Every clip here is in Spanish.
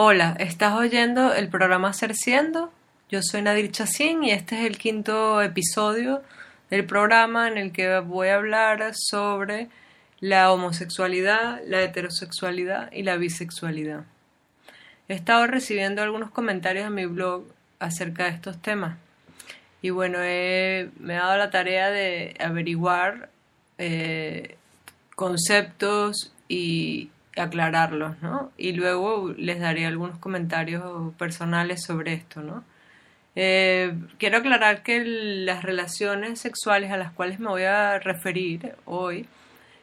Hola, estás oyendo el programa Ser. Yo soy Nadir Chacín y este es el quinto episodio del programa en el que voy a hablar sobre la homosexualidad, la heterosexualidad y la bisexualidad. He estado recibiendo algunos comentarios en mi blog acerca de estos temas y bueno, me he dado la tarea de averiguar eh, conceptos y aclararlos, ¿no? Y luego les daré algunos comentarios personales sobre esto, ¿no? Eh, quiero aclarar que las relaciones sexuales a las cuales me voy a referir hoy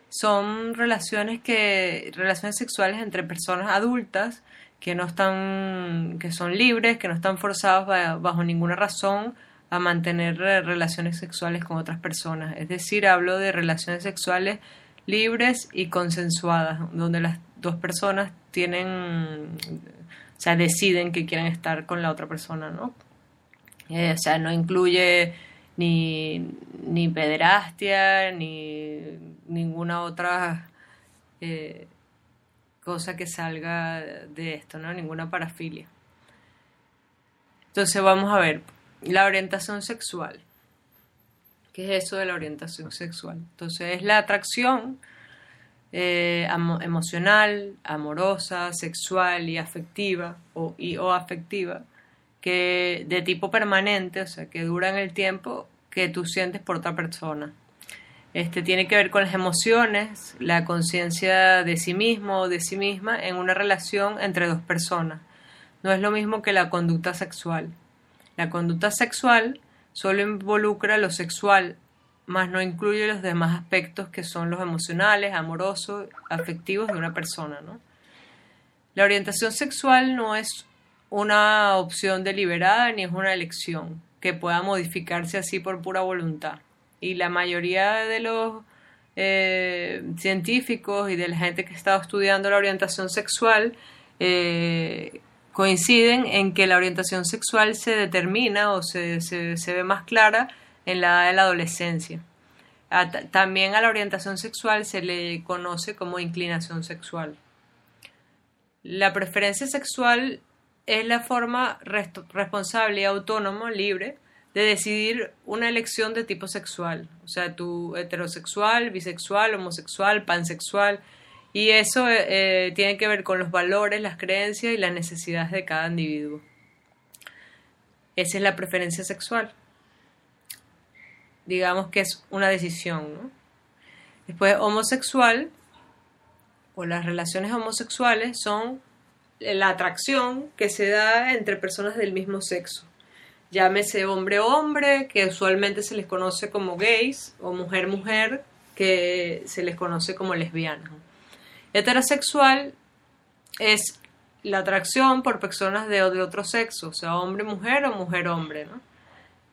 son relaciones que relaciones sexuales entre personas adultas que no están que son libres, que no están forzados bajo ninguna razón a mantener relaciones sexuales con otras personas. Es decir, hablo de relaciones sexuales libres y consensuadas, donde las dos personas tienen, o sea, deciden que quieren estar con la otra persona, ¿no? Eh, o sea, no incluye ni, ni pederastia, ni ninguna otra eh, cosa que salga de esto, ¿no? Ninguna parafilia. Entonces vamos a ver, la orientación sexual. ¿Qué es eso de la orientación sexual? Entonces es la atracción eh, emocional, amorosa, sexual y afectiva o, o afectiva que de tipo permanente, o sea, que dura en el tiempo que tú sientes por otra persona. Este tiene que ver con las emociones, la conciencia de sí mismo o de sí misma en una relación entre dos personas. No es lo mismo que la conducta sexual. La conducta sexual solo involucra lo sexual, mas no incluye los demás aspectos que son los emocionales, amorosos, afectivos de una persona. ¿no? La orientación sexual no es una opción deliberada ni es una elección que pueda modificarse así por pura voluntad. Y la mayoría de los eh, científicos y de la gente que ha estado estudiando la orientación sexual eh, coinciden en que la orientación sexual se determina o se, se, ve más clara en la edad de la adolescencia. también a la orientación sexual se le conoce como inclinación sexual. La preferencia sexual es la forma responsable y autónoma, libre, de decidir una elección de tipo sexual. O sea, tu heterosexual, bisexual, homosexual, pansexual, y eso eh, tiene que ver con los valores, las creencias y las necesidades de cada individuo. Esa es la preferencia sexual. Digamos que es una decisión. Después, homosexual o las relaciones homosexuales son la atracción que se da entre personas del mismo sexo. Llámese hombre-hombre, que usualmente se les conoce como gays, o mujer-mujer, que se les conoce como lesbianas. Heterosexual es la atracción por personas de, otro sexo, o sea, hombre-mujer o mujer-hombre, ¿no?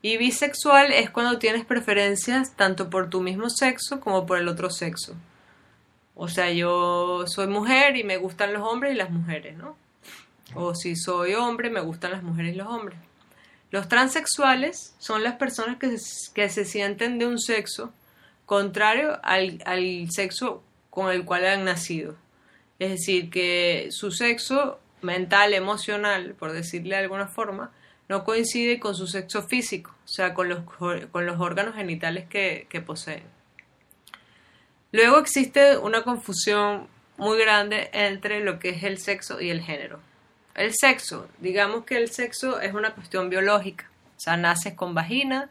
Y bisexual es cuando tienes preferencias tanto por tu mismo sexo como por el otro sexo. O sea, yo soy mujer y me gustan los hombres y las mujeres, ¿no? O si soy hombre, me gustan las mujeres y los hombres. Los transexuales son las personas que, se sienten de un sexo contrario al, al sexo con el cual han nacido. Es decir, que su sexo mental, emocional, por decirle de alguna forma, no coincide con su sexo físico, o sea, con los, con los órganos genitales que, que poseen. Luego existe una confusión muy grande entre lo que es el sexo y el género. El sexo, digamos que el sexo es una cuestión biológica, o sea, naces con vagina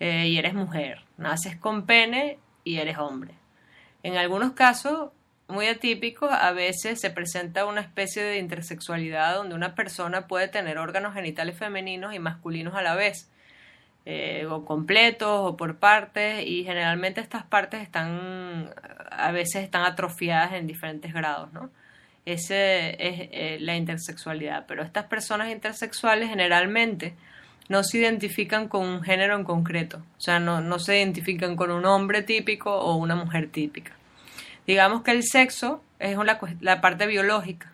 eh, y eres mujer, naces con pene y eres hombre. En algunos casos muy atípicos, a veces se presenta una especie de intersexualidad donde una persona puede tener órganos genitales femeninos y masculinos a la vez, eh, o completos o por partes, y generalmente estas partes están, a veces están atrofiadas en diferentes grados, ¿no? Ese es eh, la intersexualidad, pero estas personas intersexuales generalmente no se identifican con un género en concreto, o sea, no, se identifican con un hombre típico o una mujer típica. Digamos que el sexo es la parte biológica,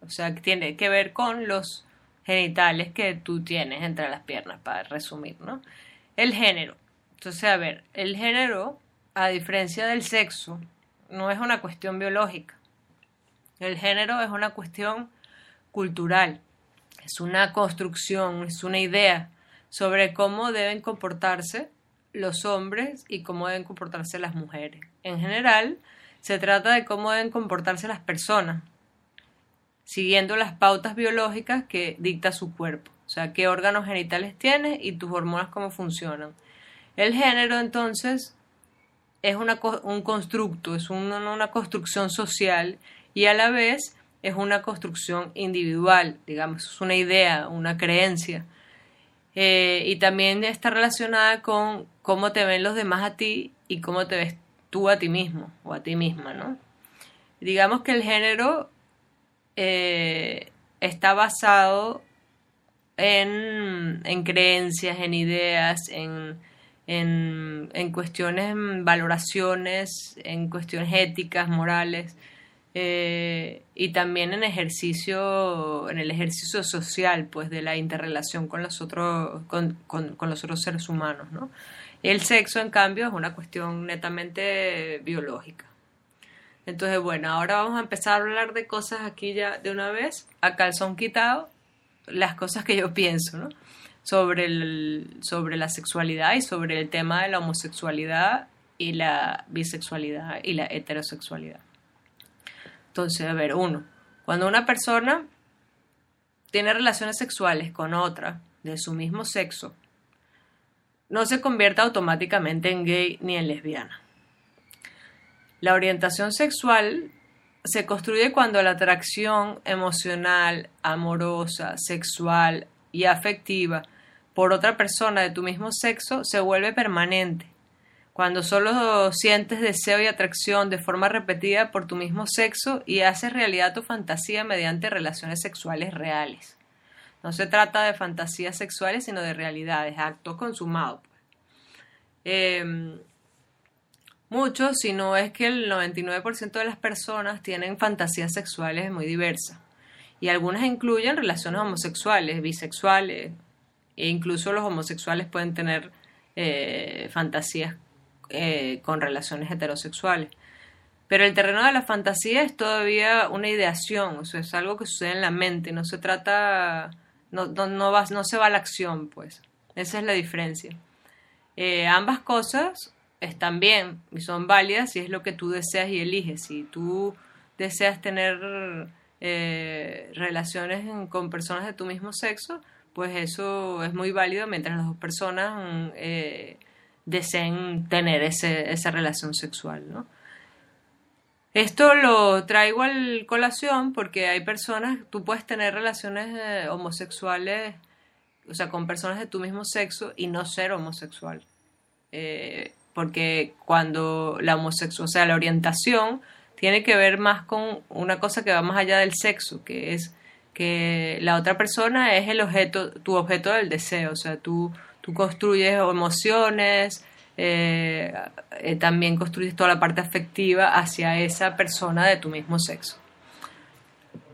o sea, que tiene que ver con los genitales que tú tienes entre las piernas, para resumir, ¿no? El género. Entonces, a ver, el género, a diferencia del sexo, no es una cuestión biológica. El género es una cuestión cultural, es una construcción, es una idea sobre cómo deben comportarse los hombres y cómo deben comportarse las mujeres. En general, se trata de cómo deben comportarse las personas, siguiendo las pautas biológicas que dicta su cuerpo, o sea, qué órganos genitales tienes y tus hormonas cómo funcionan. El género, entonces, es una, un constructo, es una, una construcción social y a la vez es una construcción individual, digamos, es una idea, una creencia. Eh, y también está relacionada con cómo te ven los demás a ti y cómo te ves tú a ti mismo o a ti misma, ¿no? Digamos que el género eh, está basado en, en, creencias, en ideas, en, en, en cuestiones, valoraciones, en cuestiones éticas, morales. Eh, y también en ejercicio, en el ejercicio social, pues, de la interrelación con los otros, con, los otros seres humanos, ¿no? El sexo, en cambio, es una cuestión netamente biológica. Entonces, bueno, ahora vamos a empezar a hablar de cosas aquí ya de una vez, a calzón quitado, las cosas que yo pienso, ¿no? Sobre, el, sobre la sexualidad y sobre el tema de la homosexualidad y la bisexualidad y la heterosexualidad. Entonces, a ver, uno, cuando una persona tiene relaciones sexuales con otra de su mismo sexo, no se convierte automáticamente en gay ni en lesbiana. La orientación sexual se construye cuando la atracción emocional, amorosa, sexual y afectiva por otra persona de tu mismo sexo se vuelve permanente cuando solo sientes deseo y atracción de forma repetida por tu mismo sexo y haces realidad tu fantasía mediante relaciones sexuales reales. No se trata de fantasías sexuales, sino de realidades, actos consumados. Pues. Em, muchos, si no es que el 99% de las personas tienen fantasías sexuales muy diversas. Y algunas incluyen relaciones homosexuales, bisexuales, e incluso los homosexuales pueden tener eh, fantasías eh, con relaciones heterosexuales. Pero el terreno de la fantasía es todavía una ideación, o sea, es algo que sucede en la mente, no se trata, no, no, va, no se va a la acción, pues. Esa es la diferencia. Eh, ambas cosas están bien y son válidas si es lo que tú deseas y eliges. Si tú deseas tener eh, relaciones con personas de tu mismo sexo, pues eso es muy válido mientras las dos personas deseen tener ese, esa relación sexual, ¿no? Esto lo traigo al colación porque hay personas, tú puedes tener relaciones eh, homosexuales, o sea, con personas de tu mismo sexo y no ser homosexual. Eh, porque cuando la homosexual, o sea, la orientación tiene que ver más con una cosa que va más allá del sexo, que es que la otra persona es el objeto, tu objeto del deseo, o sea, tú tú construyes emociones, eh, eh, también construyes toda la parte afectiva hacia esa persona de tu mismo sexo.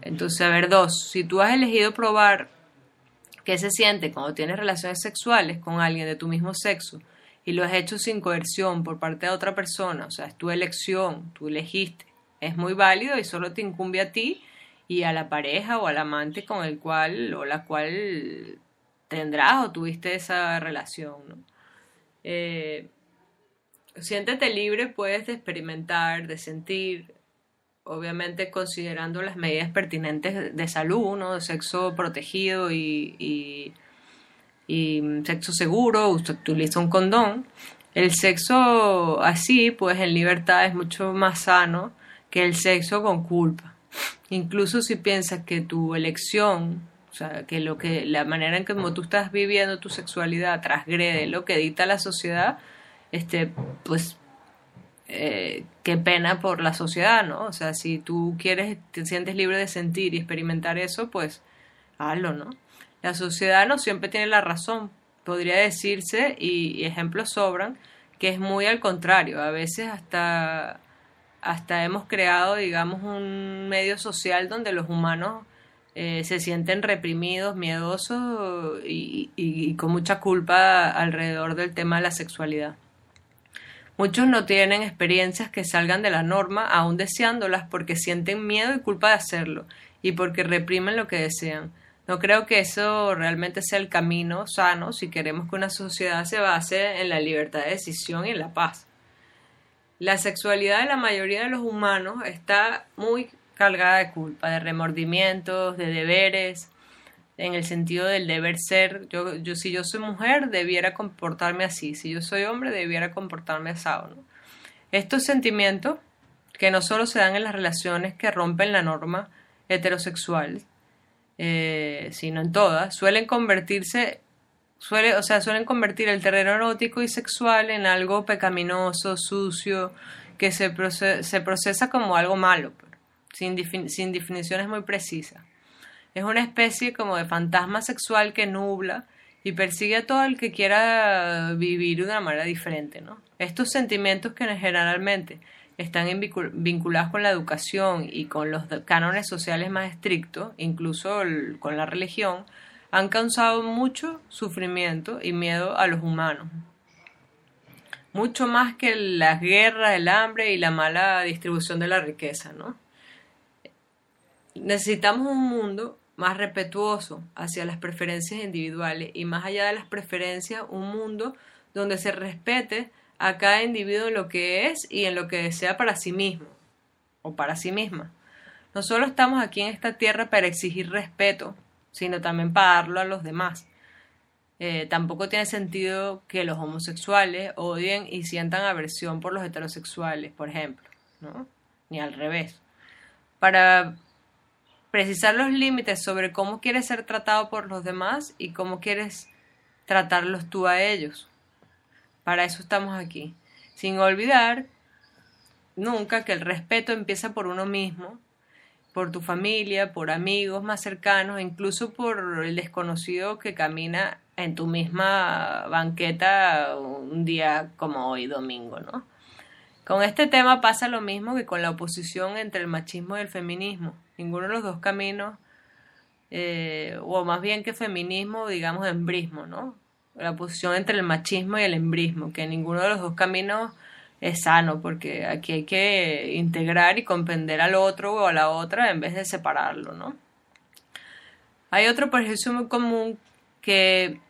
Entonces, a ver, dos, si tú has elegido probar qué se siente cuando tienes relaciones sexuales con alguien de tu mismo sexo y lo has hecho sin coerción por parte de otra persona, o sea, es tu elección, tú elegiste, es muy válido y solo te incumbe a ti y a la pareja o al amante con el cual o la cual tendrás o tuviste esa relación. ¿no? Eh, siéntete libre, puedes de experimentar, de sentir, obviamente considerando las medidas pertinentes de salud, ¿no? sexo protegido y, y, sexo seguro, utiliza un condón. El sexo así, pues en libertad es mucho más sano que el sexo con culpa. Incluso si piensas que tu elección o sea, que lo que la manera en que como tú estás viviendo tu sexualidad transgrede lo que dicta la sociedad, este, pues eh, qué pena por la sociedad, ¿no? O sea, si tú quieres, te sientes libre de sentir y experimentar eso, pues hazlo, ¿no? La sociedad no siempre tiene la razón. Podría decirse, y, y ejemplos sobran, que es muy al contrario. A veces hasta, hasta hemos creado, digamos, un medio social donde los humanos eh, se sienten reprimidos, miedosos y, con mucha culpa alrededor del tema de la sexualidad. Muchos no tienen experiencias que salgan de la norma, aún deseándolas porque sienten miedo y culpa de hacerlo y porque reprimen lo que desean. No creo que eso realmente sea el camino sano si queremos que una sociedad se base en la libertad de decisión y en la paz. La sexualidad de la mayoría de los humanos está muy cargada de culpa, de remordimientos, de deberes, en el sentido del deber ser. Yo, yo si yo soy mujer, debiera comportarme así. Si yo soy hombre, debiera comportarme asado. ¿no? Estos sentimientos, que no solo se dan en las relaciones que rompen la norma heterosexual, eh, sino en todas, suelen convertirse, suele, o sea, suelen convertir el terreno erótico y sexual en algo pecaminoso, sucio, que se, procesa como algo malo, pues, sin, sin definiciones muy precisas. Es una especie como de fantasma sexual que nubla y persigue a todo el que quiera vivir de una manera diferente, ¿no? Estos sentimientos que generalmente están vinculados con la educación y con los cánones sociales más estrictos, incluso con la religión, han causado mucho sufrimiento y miedo a los humanos. Mucho más que las guerras, el hambre y la mala distribución de la riqueza, ¿no? Necesitamos un mundo más respetuoso hacia las preferencias individuales y más allá de las preferencias, un mundo donde se respete a cada individuo en lo que es y en lo que desea para sí mismo o para sí misma. No solo estamos aquí en esta tierra para exigir respeto, sino también para darlo a los demás. Eh, tampoco tiene sentido que los homosexuales odien y sientan aversión por los heterosexuales, por ejemplo, ¿no? Ni al revés. Para precisar los límites sobre cómo quieres ser tratado por los demás y cómo quieres tratarlos tú a ellos. Para eso estamos aquí. Sin olvidar nunca que el respeto empieza por uno mismo, por tu familia, por amigos más cercanos, incluso por el desconocido que camina en tu misma banqueta un día como hoy, domingo, ¿no? Con este tema pasa lo mismo que con la oposición entre el machismo y el feminismo. Ninguno de los dos caminos, eh, o más bien que feminismo, digamos, embrismo, ¿no? la posición entre el machismo y el embrismo, que ninguno de los dos caminos es sano, porque aquí hay que integrar y comprender al otro o a la otra en vez de separarlo, ¿no? Hay otro prejuicio muy común que,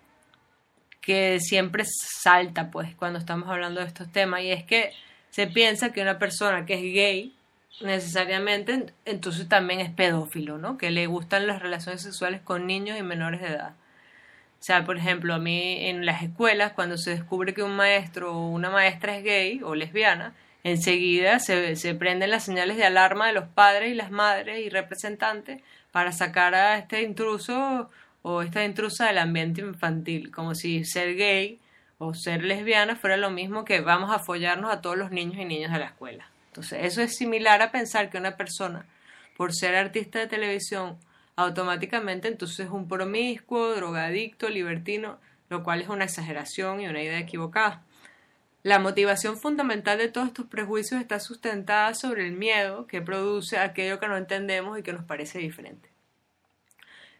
que siempre salta, pues, cuando estamos hablando de estos temas, y es que se piensa que una persona que es gay necesariamente entonces también es pedófilo, ¿no? Que le gustan las relaciones sexuales con niños y menores de edad. O sea, por ejemplo, a mí en las escuelas, cuando se descubre que un maestro o una maestra es gay o lesbiana, enseguida se, se prenden las señales de alarma de los padres y las madres y representantes para sacar a este intruso o esta intrusa del ambiente infantil, como si ser gay o ser lesbiana fuera lo mismo que vamos a follarnos a todos los niños y niñas de la escuela. Entonces, eso es similar a pensar que una persona, por ser artista de televisión automáticamente entonces es un promiscuo, drogadicto, libertino, lo cual es una exageración y una idea equivocada. La motivación fundamental de todos estos prejuicios está sustentada sobre el miedo que produce aquello que no entendemos y que nos parece diferente.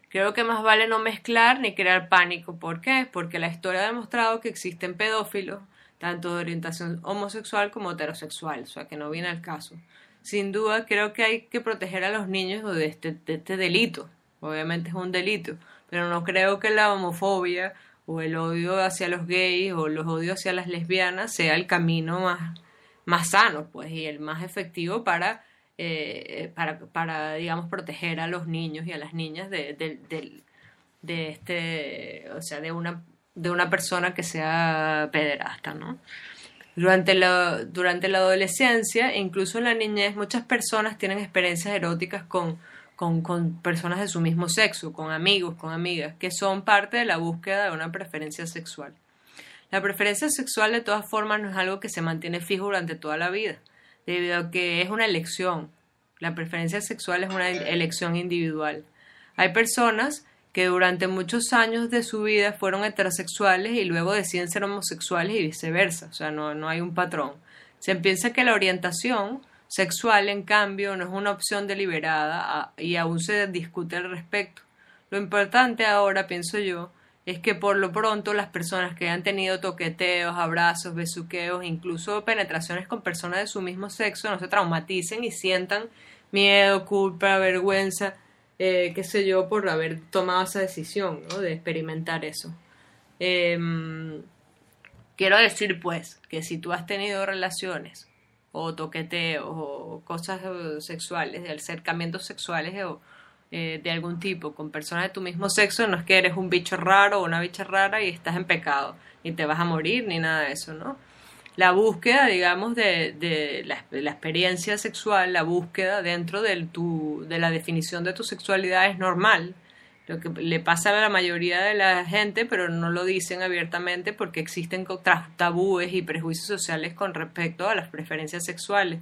Creo que más vale no mezclar ni crear pánico. ¿Por qué? Porque la historia ha demostrado que existen pedófilos, tanto de orientación homosexual como heterosexual, o sea que no viene al caso sin duda creo que hay que proteger a los niños de este, este delito. Obviamente es un delito, pero no creo que la homofobia o el odio hacia los gays o los odios hacia las lesbianas sea el camino más, más sano, pues, y el más efectivo para, eh, para, para, digamos, proteger a los niños y a las niñas de, de, de este, o sea, de una, de una persona que sea pederasta. Durante la, durante la adolescencia, incluso en la niñez, muchas personas tienen experiencias eróticas con, con, con, personas de su mismo sexo, con amigos, con amigas, que son parte de la búsqueda de una preferencia sexual. La preferencia sexual de todas formas no es algo que se mantiene fijo durante toda la vida, debido a que es una elección. La preferencia sexual es una elección individual. Hay personas que durante muchos años de su vida fueron heterosexuales y luego deciden ser homosexuales y viceversa, o sea, no, no hay un patrón. Se piensa que la orientación sexual, en cambio, no es una opción deliberada y aún se discute al respecto. Lo importante ahora, pienso yo, es que por lo pronto las personas que han tenido toqueteos, abrazos, besuqueos, incluso penetraciones con personas de su mismo sexo, no se traumaticen y sientan miedo, culpa, vergüenza, eh, qué sé yo, por haber tomado esa decisión. De experimentar eso. Em, quiero decir, pues, que si tú has tenido relaciones o toqueteos o cosas eh, sexuales, acercamientos sexuales o eh, de algún tipo con personas de tu mismo sexo, no es que eres un bicho raro o una bicha rara y estás en pecado, y te vas a morir, ni nada de eso, ¿no? La búsqueda, digamos, de, de, la, la, experiencia sexual, la búsqueda dentro del tu, de la definición de tu sexualidad es normal. Lo que le pasa a la mayoría de la gente, pero no lo dicen abiertamente porque existen tabúes y prejuicios sociales con respecto a las preferencias sexuales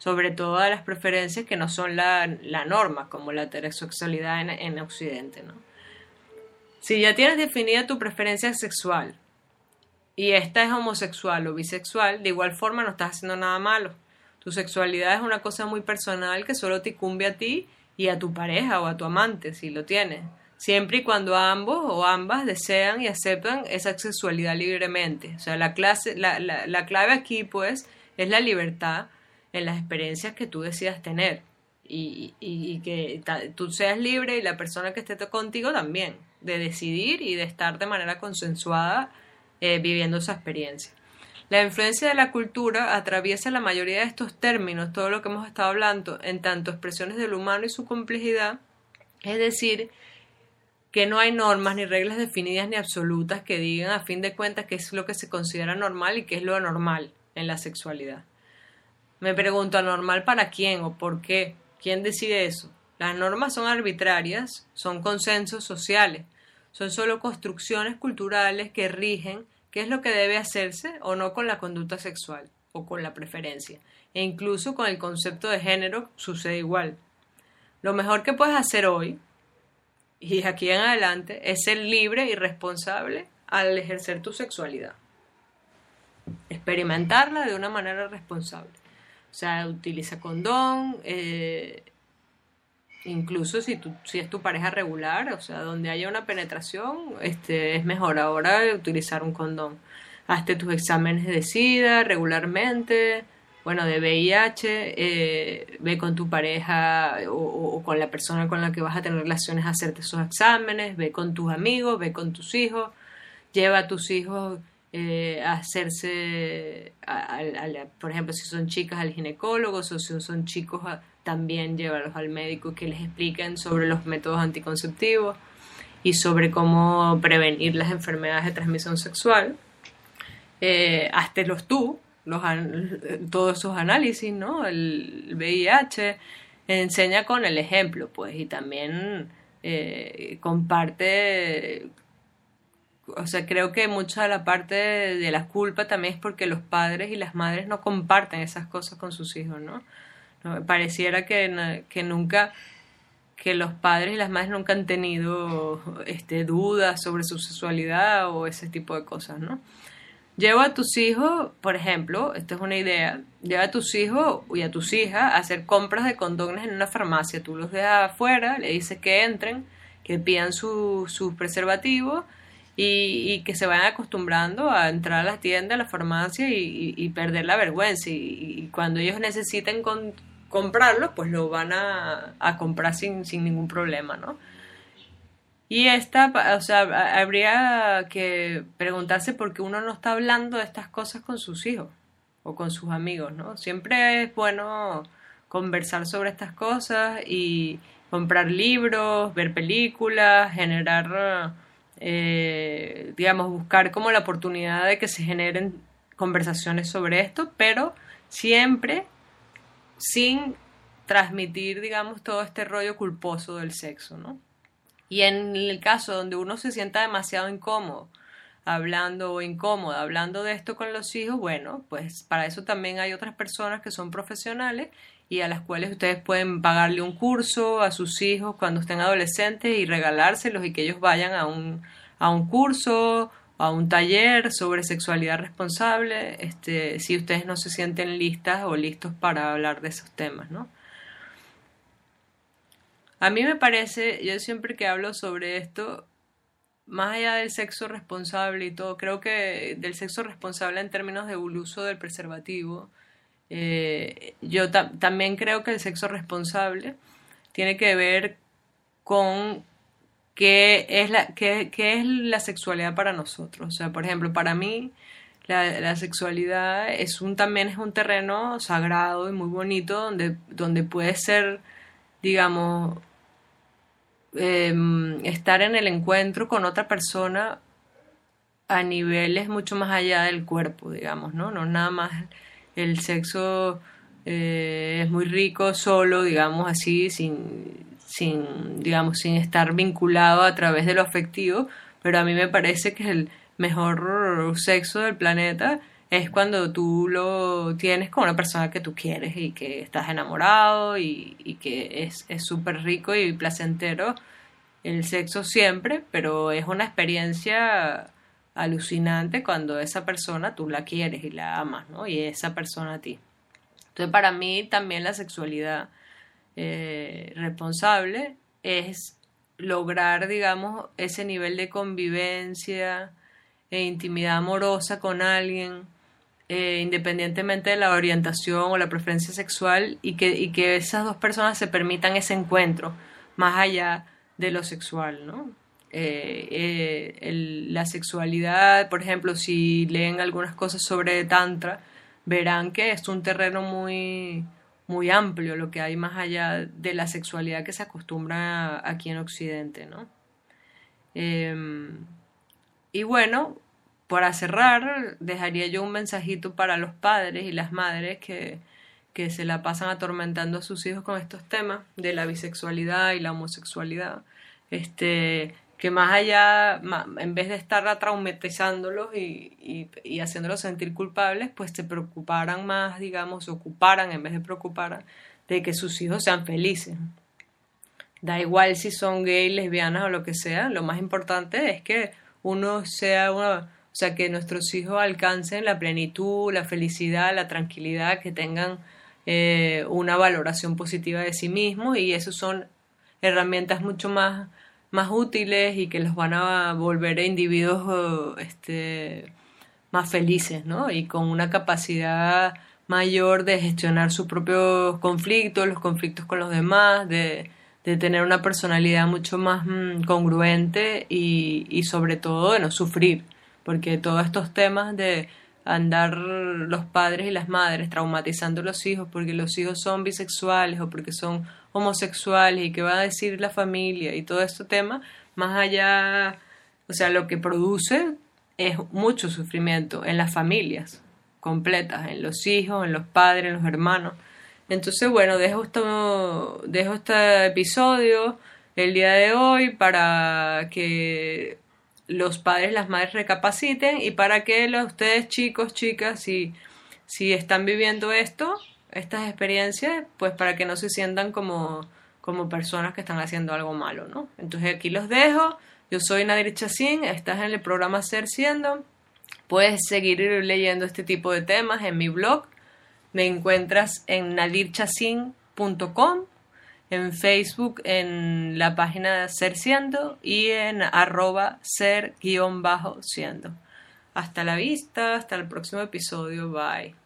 sobre todo a las preferencias que no son la, norma, como la heterosexualidad en, en Occidente. ¿no? Si ya tienes definida tu preferencia sexual y esta es homosexual o bisexual, de igual forma no estás haciendo nada malo. Tu sexualidad es una cosa muy personal que solo te incumbe a ti y a tu pareja o a tu amante, si lo tienes, siempre y cuando ambos o ambas desean y aceptan esa sexualidad libremente. O sea, la, clase, la, la, la clave aquí, pues, es la libertad en las experiencias que tú decidas tener y, y, que tú seas libre y la persona que esté contigo también, de decidir y de estar de manera consensuada eh, viviendo esa experiencia. La influencia de la cultura atraviesa la mayoría de estos términos, todo lo que hemos estado hablando, en tanto expresiones del humano y su complejidad, es decir, que no hay normas ni reglas definidas ni absolutas que digan a fin de cuentas qué es lo que se considera normal y qué es lo anormal en la sexualidad. Me pregunto, ¿anormal para quién o por qué? ¿Quién decide eso? Las normas son arbitrarias, son consensos sociales, son solo construcciones culturales que rigen qué es lo que debe hacerse o no con la conducta sexual o con la preferencia. E incluso con el concepto de género sucede igual. Lo mejor que puedes hacer hoy y aquí en adelante es ser libre y responsable al ejercer tu sexualidad. Experimentarla de una manera responsable. O sea, utiliza condón, eh, incluso si, tu, si es tu pareja regular, o sea, donde haya una penetración, este, es mejor ahora utilizar un condón. Hazte tus exámenes de SIDA regularmente, bueno, de VIH, eh, ve con tu pareja o, con la persona con la que vas a tener relaciones a hacerte esos exámenes, ve con tus amigos, ve con tus hijos, lleva a tus hijos eh, hacerse, por ejemplo, si son chicas al ginecólogo o si son chicos también llevarlos al médico que les expliquen sobre los métodos anticonceptivos y sobre cómo prevenir las enfermedades de transmisión sexual. Eh, los tú, los, todos esos análisis, ¿no? El VIH enseña con el ejemplo, pues, y también eh, comparte o sea, creo que mucha de la parte de, la culpa también es porque los padres y las madres no comparten esas cosas con sus hijos, ¿no? Pareciera que, que nunca, que los padres y las madres nunca han tenido este, dudas sobre su sexualidad o ese tipo de cosas, ¿no? Lleva a tus hijos, por ejemplo, esta es una idea, lleva a tus hijos y a tus hijas a hacer compras de condones en una farmacia. Tú los dejas afuera, le dices que entren, que pidan sus su preservativos y, que se vayan acostumbrando a entrar a las tiendas, a la farmacia y, perder la vergüenza. Y, cuando ellos necesiten comprarlo, pues lo van a, comprar sin, sin, ningún problema, ¿no? Y esta, o sea, habría que preguntarse por qué uno no está hablando de estas cosas con sus hijos o con sus amigos, ¿no? Siempre es bueno conversar sobre estas cosas y comprar libros, ver películas, generar eh, digamos, buscar como la oportunidad de que se generen conversaciones sobre esto, pero siempre sin transmitir, digamos, todo este rollo culposo del sexo, ¿no? Y en el caso donde uno se sienta demasiado incómodo, hablando o incómoda, hablando de esto con los hijos, bueno, pues para eso también hay otras personas que son profesionales y a las cuales ustedes pueden pagarle un curso a sus hijos cuando estén adolescentes y regalárselos y que ellos vayan a un, a un curso a un taller sobre sexualidad responsable, este, si ustedes no se sienten listas o listos para hablar de esos temas, ¿no? A mí me parece, yo siempre que hablo sobre esto, más allá del sexo responsable y todo, creo que del sexo responsable en términos de uso del preservativo, eh, yo también creo que el sexo responsable tiene que ver con qué es, la, qué, es la sexualidad para nosotros. O sea, por ejemplo, para mí la, sexualidad es un, también es un terreno sagrado y muy bonito donde, donde puede ser, digamos, Em, estar en el encuentro con otra persona a niveles mucho más allá del cuerpo, digamos, ¿no? No nada más el sexo eh, es muy rico solo, digamos así, sin, sin, digamos, sin estar vinculado a través de lo afectivo, pero a mí me parece que el mejor sexo del planeta es cuando tú lo tienes con una persona que tú quieres y que estás enamorado y, y que es súper rico y placentero el sexo siempre, pero es una experiencia alucinante cuando esa persona tú la quieres y la amas, ¿no? Y esa persona a ti. Entonces, para mí también la sexualidad eh, responsable es lograr, digamos, ese nivel de convivencia e intimidad amorosa con alguien, eh, independientemente de la orientación o la preferencia sexual, y que, y que esas dos personas se permitan ese encuentro, más allá de lo sexual, ¿no? Eh, la sexualidad, por ejemplo, si leen algunas cosas sobre Tantra, verán que es un terreno muy, muy amplio lo que hay más allá de la sexualidad que se acostumbra aquí en Occidente, ¿no? Em, y bueno, para cerrar, dejaría yo un mensajito para los padres y las madres que, que se la pasan atormentando a sus hijos con estos temas de la bisexualidad y la homosexualidad. Este, que más allá, en vez de estar traumatizándolos y, y, y, haciéndolos sentir culpables, pues se preocuparan más, digamos, se ocuparan en vez de preocupar de que sus hijos sean felices. Da igual si son gays, lesbianas o lo que sea, lo más importante es que uno sea una, o sea, que nuestros hijos alcancen la plenitud, la felicidad, la tranquilidad, que tengan eh, una valoración positiva de sí mismos y eso son herramientas mucho más, más útiles y que los van a volver a individuos este, más felices, ¿no? Y con una capacidad mayor de gestionar sus propios conflictos, los conflictos con los demás, de, de tener una personalidad mucho más mm, congruente y, y sobre todo de no sufrir, porque todos estos temas de andar los padres y las madres traumatizando a los hijos porque los hijos son bisexuales o porque son homosexuales y qué va a decir la familia y todo este tema, más allá, o sea, lo que produce es mucho sufrimiento en las familias completas, en los hijos, en los padres, en los hermanos. Entonces, bueno, dejo, esto, dejo este episodio el día de hoy para que los padres, las madres recapaciten y para que los, ustedes chicos, chicas, si, si están viviendo esto, estas experiencias, pues para que no se sientan como, como personas que están haciendo algo malo, ¿no? Entonces aquí los dejo. Yo soy Nadir Chacín, estás en el programa Ser Siendo. Puedes seguir leyendo este tipo de temas en mi blog. Me encuentras en nadirchacin.com en Facebook en la página Ser Siendo y en arroba ser-siendo. Hasta la vista, hasta el próximo episodio, bye.